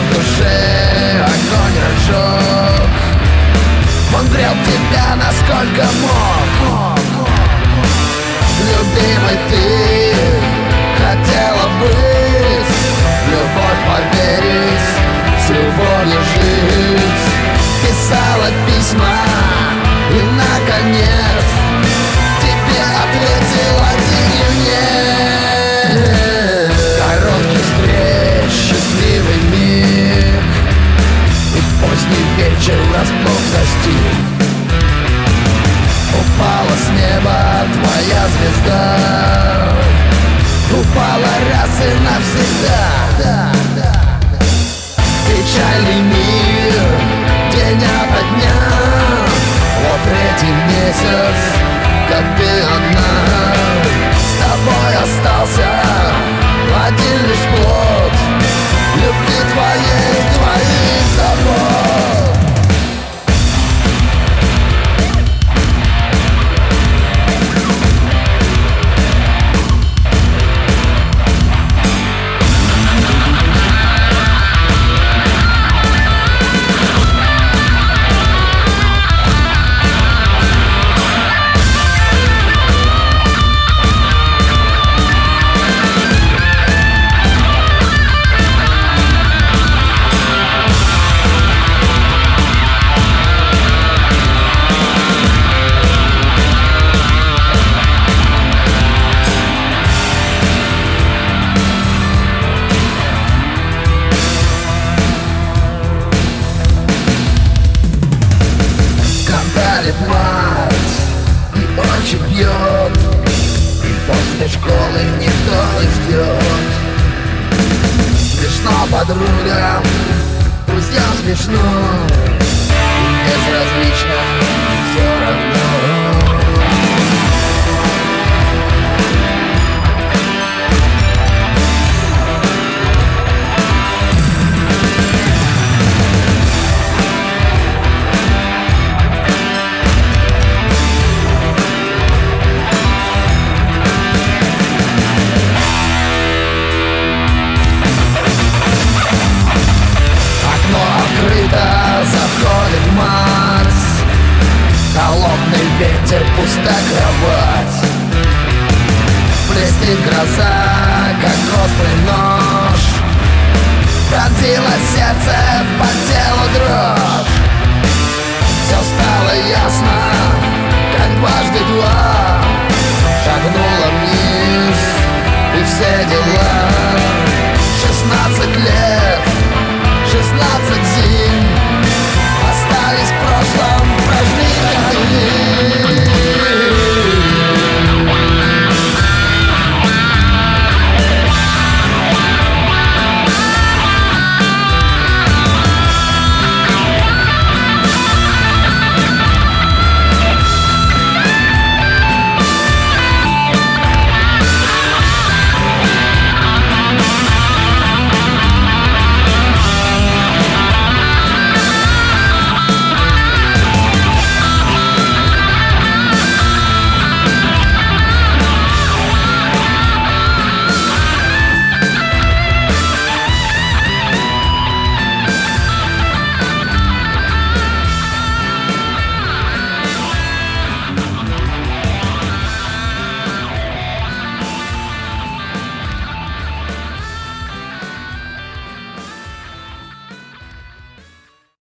в душе а огонь разжег Он грел тебя насколько мог. Любимый ты хотела бы Любовь поверить, с любовью жить. Писала письма и наконец myself и очи бьет И после школы никто не ждет. Смешно подругам, друзьям смешно И безразлично ветер, пустая кровать. Блестит гроза, как острый нож. Пронзила сердце, по телу дрожь